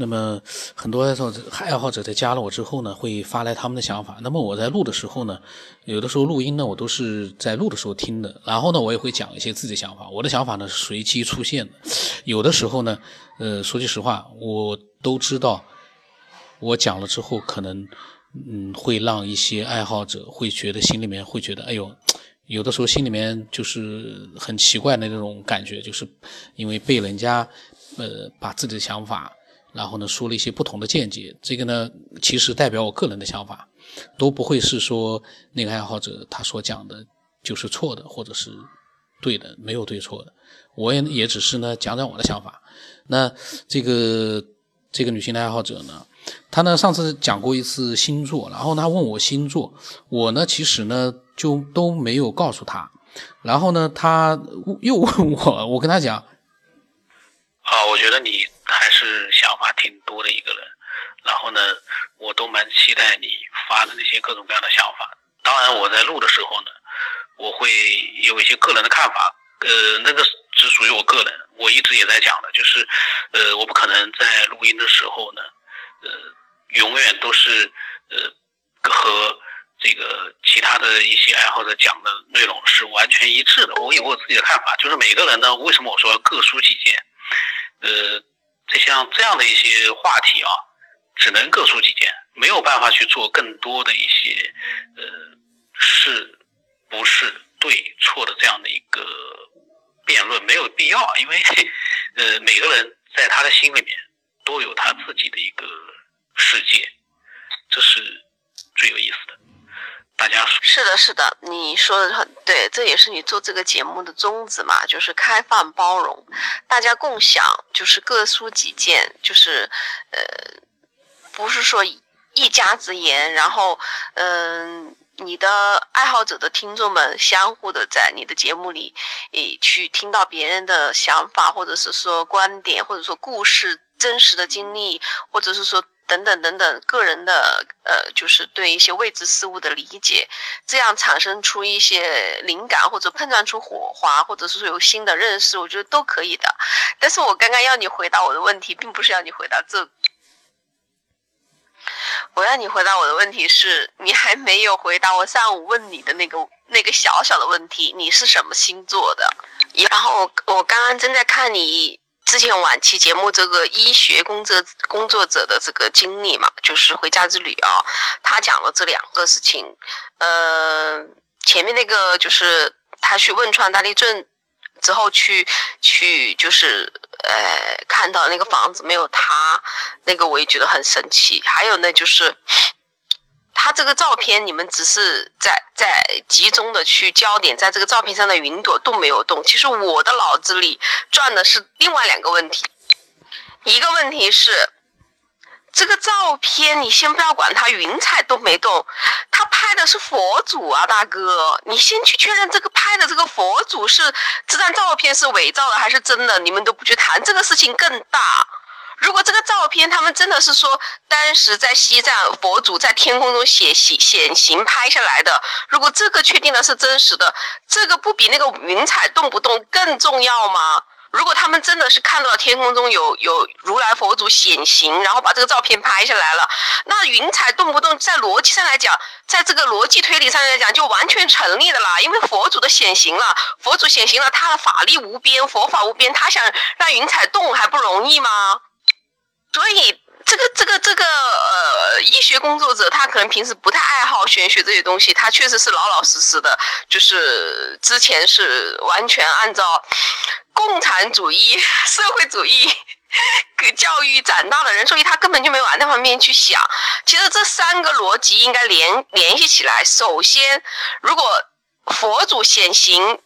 那么很多爱好者爱好者在加了我之后呢，会发来他们的想法。那么我在录的时候呢，有的时候录音呢，我都是在录的时候听的。然后呢，我也会讲一些自己的想法。我的想法呢是随机出现的。有的时候呢，呃，说句实话，我都知道，我讲了之后可能，嗯，会让一些爱好者会觉得心里面会觉得，哎呦，有的时候心里面就是很奇怪的那种感觉，就是因为被人家，呃，把自己的想法。然后呢，说了一些不同的见解，这个呢，其实代表我个人的想法，都不会是说那个爱好者他所讲的就是错的，或者是对的，没有对错的。我也也只是呢讲讲我的想法。那这个这个女性的爱好者呢，她呢上次讲过一次星座，然后她问我星座，我呢其实呢就都没有告诉她，然后呢她又问我，我跟她讲，啊，我觉得你。还是想法挺多的一个人，然后呢，我都蛮期待你发的那些各种各样的想法。当然，我在录的时候呢，我会有一些个人的看法，呃，那个只属于我个人。我一直也在讲的，就是，呃，我不可能在录音的时候呢，呃，永远都是呃和这个其他的一些爱好者讲的内容是完全一致的。我有我自己的看法，就是每个人呢，为什么我说各抒己见，这样的一些话题啊，只能各抒己见，没有办法去做更多的一些呃是不是对错的这样的一个辩论，没有必要，因为呃每个人在他的心里面都有他自己的一个世界，这是最有意思的。大家是的，是的，你说的很对，这也是你做这个节目的宗旨嘛，就是开放包容，大家共享，就是各抒己见，就是呃，不是说一家之言，然后嗯，你的爱好者的听众们相互的在你的节目里，诶，去听到别人的想法，或者是说观点，或者说故事真实的经历，或者是说。等等等等，个人的呃，就是对一些未知事物的理解，这样产生出一些灵感，或者碰撞出火花，或者是说有新的认识，我觉得都可以的。但是我刚刚要你回答我的问题，并不是要你回答这，我要你回答我的问题是，你还没有回答我上午问你的那个那个小小的问题，你是什么星座的？然后我我刚刚正在看你。之前往期节目这个医学工作工作者的这个经历嘛，就是回家之旅啊，他讲了这两个事情。呃，前面那个就是他去汶川大地震之后去去就是呃看到那个房子没有塌，那个我也觉得很神奇。还有呢就是。他这个照片，你们只是在在集中的去焦点，在这个照片上的云朵都没有动。其实我的脑子里转的是另外两个问题，一个问题是这个照片，你先不要管它云彩动没动，他拍的是佛祖啊，大哥，你先去确认这个拍的这个佛祖是这张照片是伪造的还是真的，你们都不去谈这个事情更大。如果这个照片他们真的是说当时在西藏佛祖在天空中显形显形拍下来的，如果这个确定的是真实的，这个不比那个云彩动不动更重要吗？如果他们真的是看到了天空中有有如来佛祖显形，然后把这个照片拍下来了，那云彩动不动在逻辑上来讲，在这个逻辑推理上来讲就完全成立的啦，因为佛祖的显形了，佛祖显形了，他的法力无边，佛法无边，他想让云彩动还不容易吗？所以，这个这个这个呃，医学工作者他可能平时不太爱好玄学这些东西，他确实是老老实实的，就是之前是完全按照共产主义、社会主义 给教育长大的人，所以他根本就没往那方面去想。其实这三个逻辑应该联联系起来。首先，如果佛祖显形。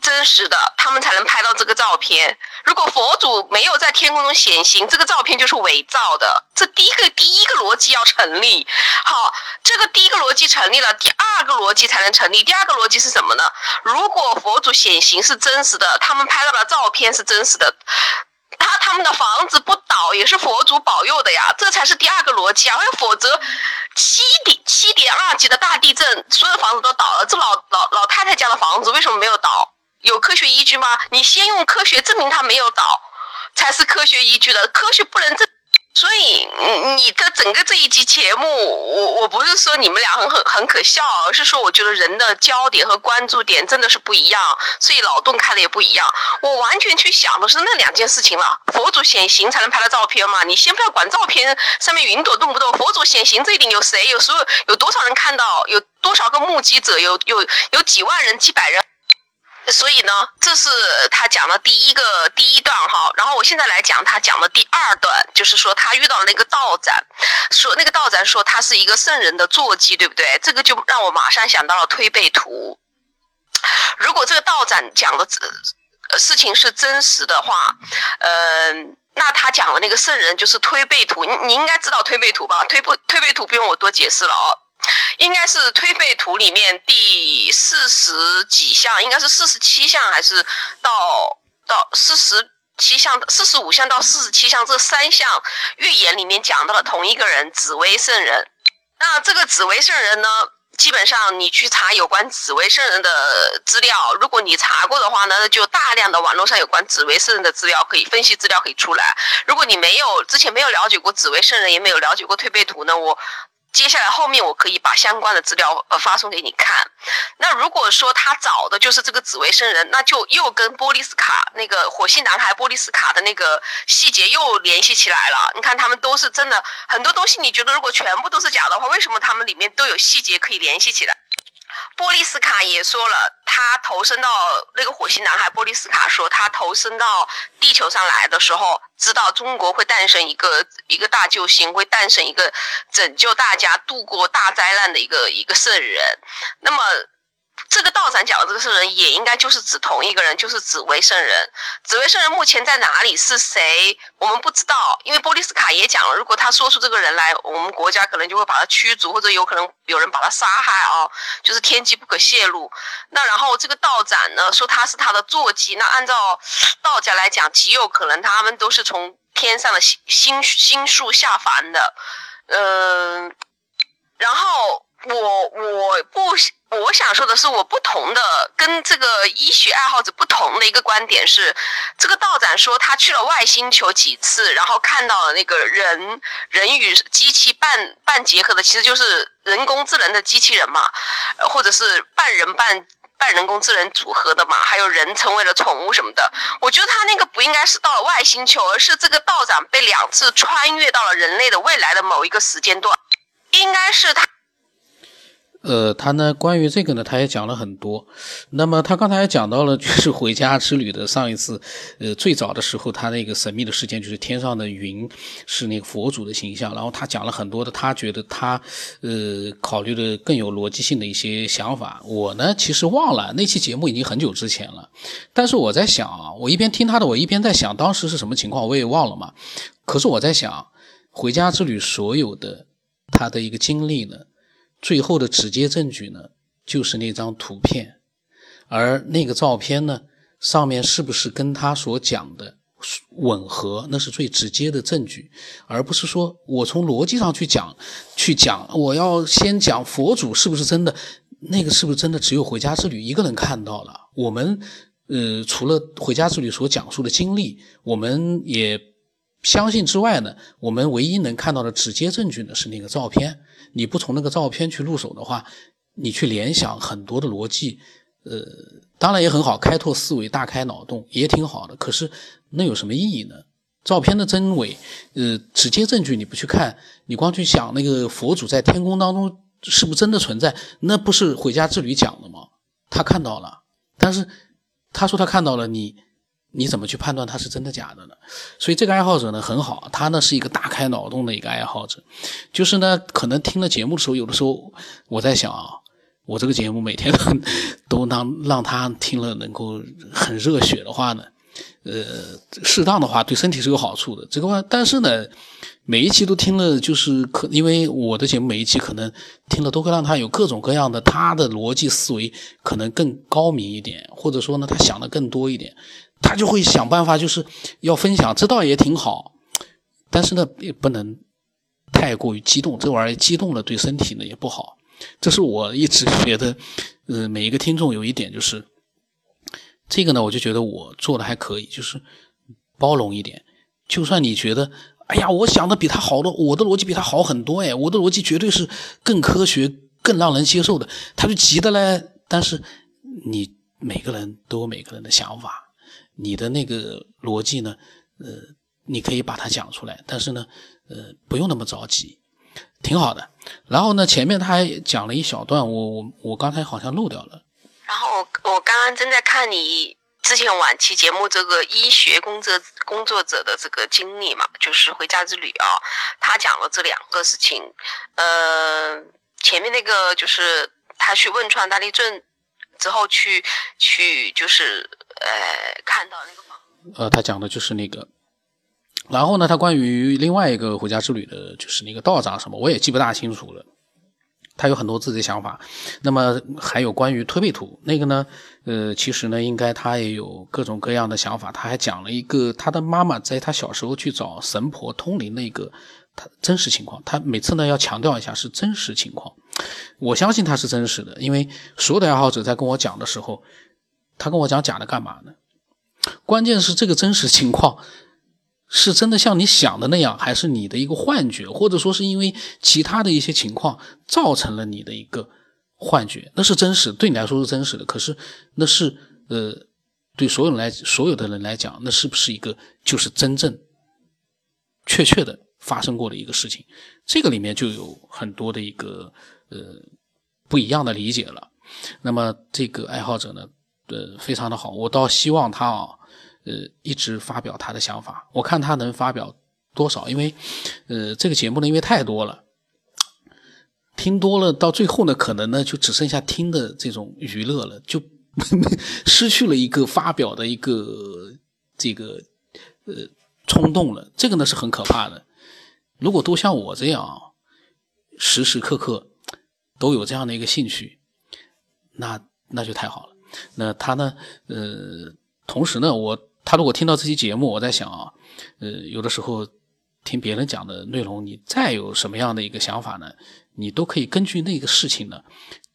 真实的，他们才能拍到这个照片。如果佛祖没有在天空中显形，这个照片就是伪造的。这第一个第一个逻辑要成立。好，这个第一个逻辑成立了，第二个逻辑才能成立。第二个逻辑是什么呢？如果佛祖显形是真实的，他们拍到的照片是真实的，他他们的房子不倒也是佛祖保佑的呀。这才是第二个逻辑啊！否则，七点七点二级的大地震，所有房子都倒了，这老老老太太家的房子为什么没有倒？有科学依据吗？你先用科学证明它没有倒，才是科学依据的。科学不能证，所以，你的整个这一集节目，我我不是说你们俩很很很可笑，而是说我觉得人的焦点和关注点真的是不一样，所以脑洞开的也不一样。我完全去想的是那两件事情了：佛祖显形才能拍到照片嘛？你先不要管照片上面云朵动不动，佛祖显形这一点有谁？有所有有多少人看到？有多少个目击者？有有有几万人、几百人？所以呢，这是他讲的第一个第一段哈，然后我现在来讲他讲的第二段，就是说他遇到那个道长，说那个道长说他是一个圣人的坐骑，对不对？这个就让我马上想到了推背图。如果这个道长讲的事情是真实的话，嗯，那他讲的那个圣人就是推背图，你你应该知道推背图吧？推不推背图不用我多解释了哦。应该是推背图里面第四十几项，应该是四十七项，还是到到四十七项、四十五项到四十七项这三项预言里面讲到了同一个人——紫薇圣人。那这个紫薇圣人呢，基本上你去查有关紫薇圣人的资料，如果你查过的话呢，就大量的网络上有关紫薇圣人的资料可以分析资料可以出来。如果你没有之前没有了解过紫薇圣人，也没有了解过推背图呢，我。接下来后面我可以把相关的资料呃发送给你看。那如果说他找的就是这个紫薇圣人，那就又跟波利斯卡那个火星男孩波利斯卡的那个细节又联系起来了。你看他们都是真的，很多东西你觉得如果全部都是假的话，为什么他们里面都有细节可以联系起来？波利斯卡也说了，他投身到那个火星男孩。波利斯卡说，他投身到地球上来的时候，知道中国会诞生一个一个大救星，会诞生一个拯救大家度过大灾难的一个一个圣人。那么。这个道长讲的这个圣人也应该就是指同一个人，就是紫薇圣人。紫薇圣人目前在哪里？是谁？我们不知道，因为波利斯卡也讲了，如果他说出这个人来，我们国家可能就会把他驱逐，或者有可能有人把他杀害啊，就是天机不可泄露。那然后这个道长呢，说他是他的坐骑，那按照道家来讲，极有可能他们都是从天上的星星星宿下凡的，嗯，然后。我我不我想说的是，我不同的跟这个医学爱好者不同的一个观点是，这个道长说他去了外星球几次，然后看到了那个人人与机器半半结合的，其实就是人工智能的机器人嘛，或者是半人半半人工智能组合的嘛，还有人成为了宠物什么的。我觉得他那个不应该是到了外星球，而是这个道长被两次穿越到了人类的未来的某一个时间段，应该是他。呃，他呢，关于这个呢，他也讲了很多。那么他刚才也讲到了，就是回家之旅的上一次，呃，最早的时候，他那个神秘的事件就是天上的云是那个佛祖的形象。然后他讲了很多的，他觉得他呃考虑的更有逻辑性的一些想法。我呢，其实忘了那期节目已经很久之前了，但是我在想啊，我一边听他的，我一边在想当时是什么情况，我也忘了嘛。可是我在想，回家之旅所有的他的一个经历呢？最后的直接证据呢，就是那张图片，而那个照片呢，上面是不是跟他所讲的吻合，那是最直接的证据，而不是说我从逻辑上去讲，去讲，我要先讲佛祖是不是真的，那个是不是真的只有回家之旅一个人看到了？我们，呃，除了回家之旅所讲述的经历，我们也相信之外呢，我们唯一能看到的直接证据呢，是那个照片。你不从那个照片去入手的话，你去联想很多的逻辑，呃，当然也很好，开拓思维，大开脑洞也挺好的。可是那有什么意义呢？照片的真伪，呃，直接证据你不去看，你光去想那个佛祖在天宫当中是不是真的存在？那不是回家之旅讲的吗？他看到了，但是他说他看到了你。你怎么去判断它是真的假的呢？所以这个爱好者呢很好，他呢是一个大开脑洞的一个爱好者，就是呢可能听了节目的时候，有的时候我在想啊，我这个节目每天 都让让他听了能够很热血的话呢，呃，适当的话对身体是有好处的。这个话，但是呢。每一期都听了，就是可，因为我的节目每一期可能听了都会让他有各种各样的他的逻辑思维可能更高明一点，或者说呢他想的更多一点，他就会想办法就是要分享，这倒也挺好，但是呢也不能太过于激动，这玩意儿激动了对身体呢也不好。这是我一直觉得，呃，每一个听众有一点就是，这个呢我就觉得我做的还可以，就是包容一点，就算你觉得。哎呀，我想的比他好多，我的逻辑比他好很多哎，我的逻辑绝对是更科学、更让人接受的。他就急的嘞。但是你每个人都有每个人的想法，你的那个逻辑呢，呃，你可以把它讲出来，但是呢，呃，不用那么着急，挺好的。然后呢，前面他还讲了一小段，我我我刚才好像漏掉了。然后我我刚刚正在看你。之前往期节目这个医学工作工作者的这个经历嘛，就是回家之旅啊，他讲了这两个事情。呃，前面那个就是他去汶川大地震之后去去就是呃看到那个房。呃，他讲的就是那个，然后呢，他关于另外一个回家之旅的，就是那个道长什么，我也记不大清楚了。他有很多自己的想法，那么还有关于推背图那个呢？呃，其实呢，应该他也有各种各样的想法。他还讲了一个他的妈妈在他小时候去找神婆通灵的一个他真实情况。他每次呢要强调一下是真实情况，我相信他是真实的，因为所有的爱好者在跟我讲的时候，他跟我讲假的干嘛呢？关键是这个真实情况。是真的像你想的那样，还是你的一个幻觉，或者说是因为其他的一些情况造成了你的一个幻觉？那是真实，对你来说是真实的。可是那是呃，对所有人来所有的人来讲，那是不是一个就是真正确切的发生过的一个事情？这个里面就有很多的一个呃不一样的理解了。那么这个爱好者呢，呃，非常的好，我倒希望他啊。呃，一直发表他的想法，我看他能发表多少？因为，呃，这个节目呢，因为太多了，听多了，到最后呢，可能呢，就只剩下听的这种娱乐了，就 失去了一个发表的一个这个呃冲动了。这个呢是很可怕的。如果都像我这样，时时刻刻都有这样的一个兴趣，那那就太好了。那他呢，呃，同时呢，我。他如果听到这期节目，我在想啊，呃，有的时候听别人讲的内容，你再有什么样的一个想法呢，你都可以根据那个事情呢，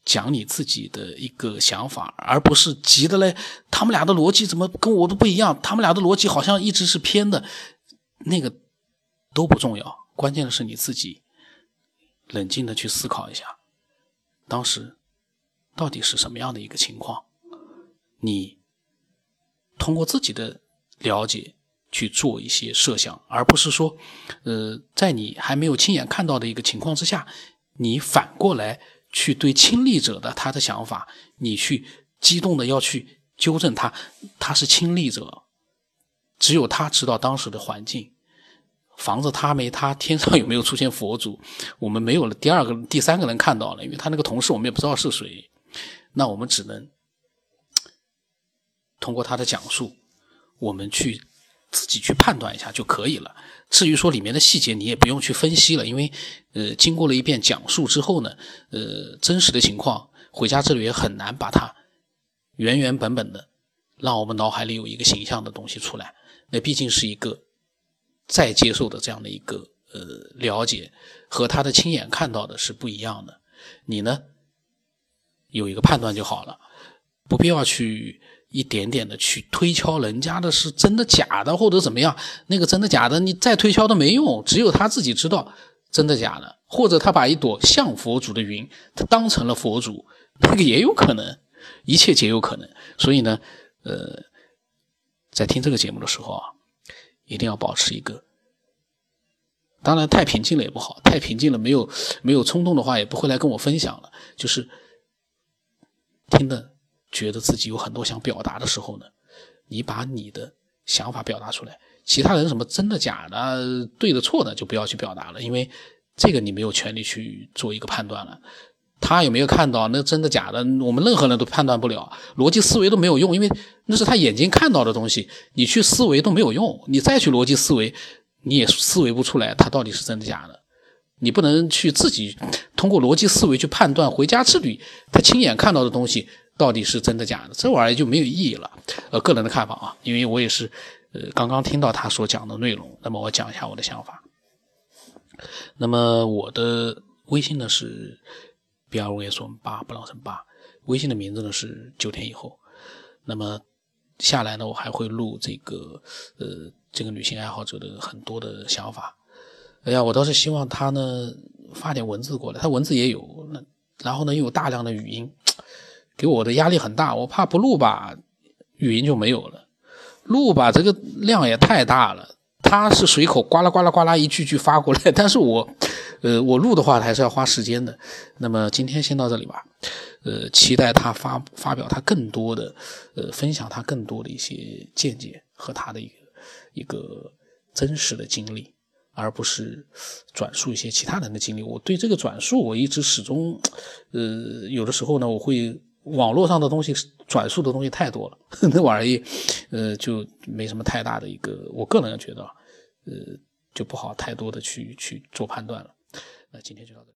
讲你自己的一个想法，而不是急的嘞。他们俩的逻辑怎么跟我都不一样？他们俩的逻辑好像一直是偏的，那个都不重要，关键的是你自己冷静的去思考一下，当时到底是什么样的一个情况，你通过自己的。了解去做一些设想，而不是说，呃，在你还没有亲眼看到的一个情况之下，你反过来去对亲历者的他的想法，你去激动的要去纠正他，他是亲历者，只有他知道当时的环境，房子塌没塌，天上有没有出现佛祖，我们没有了第二个、第三个人看到了，因为他那个同事我们也不知道是谁，那我们只能通过他的讲述。我们去自己去判断一下就可以了。至于说里面的细节，你也不用去分析了，因为呃，经过了一遍讲述之后呢，呃，真实的情况，回家之旅也很难把它原原本本的让我们脑海里有一个形象的东西出来。那毕竟是一个再接受的这样的一个呃了解，和他的亲眼看到的是不一样的。你呢有一个判断就好了，不必要去。一点点的去推敲人家的是真的假的或者怎么样，那个真的假的你再推敲都没用，只有他自己知道真的假的，或者他把一朵像佛祖的云，他当成了佛祖，那个也有可能，一切皆有可能。所以呢，呃，在听这个节目的时候啊，一定要保持一个，当然太平静了也不好，太平静了没有没有冲动的话，也不会来跟我分享了，就是听的。觉得自己有很多想表达的时候呢，你把你的想法表达出来。其他人什么真的假的、对的错的，就不要去表达了，因为这个你没有权利去做一个判断了。他有没有看到那真的假的，我们任何人都判断不了，逻辑思维都没有用，因为那是他眼睛看到的东西，你去思维都没有用，你再去逻辑思维，你也思维不出来他到底是真的假的。你不能去自己通过逻辑思维去判断回家之旅他亲眼看到的东西。到底是真的假的？这玩意儿就没有意义了。呃，个人的看法啊，因为我也是，呃，刚刚听到他所讲的内容，那么我讲一下我的想法。那么我的微信呢是 B R O S 八不老成八，微信的名字呢是九天以后。那么下来呢，我还会录这个，呃，这个女性爱好者的很多的想法。哎呀，我倒是希望他呢发点文字过来，他文字也有，那然后呢又有大量的语音，给我的压力很大，我怕不录吧，语音就没有了，录吧这个量也太大了。他是随口呱啦呱啦呱啦一句句发过来，但是我，呃，我录的话还是要花时间的。那么今天先到这里吧，呃，期待他发发表他更多的，呃，分享他更多的一些见解和他的一个一个真实的经历，而不是转述一些其他人的经历。我对这个转述，我一直始终，呃，有的时候呢，我会。网络上的东西转述的东西太多了，那玩意，呃，就没什么太大的一个，我个人觉得，呃，就不好太多的去去做判断了。那今天就到这。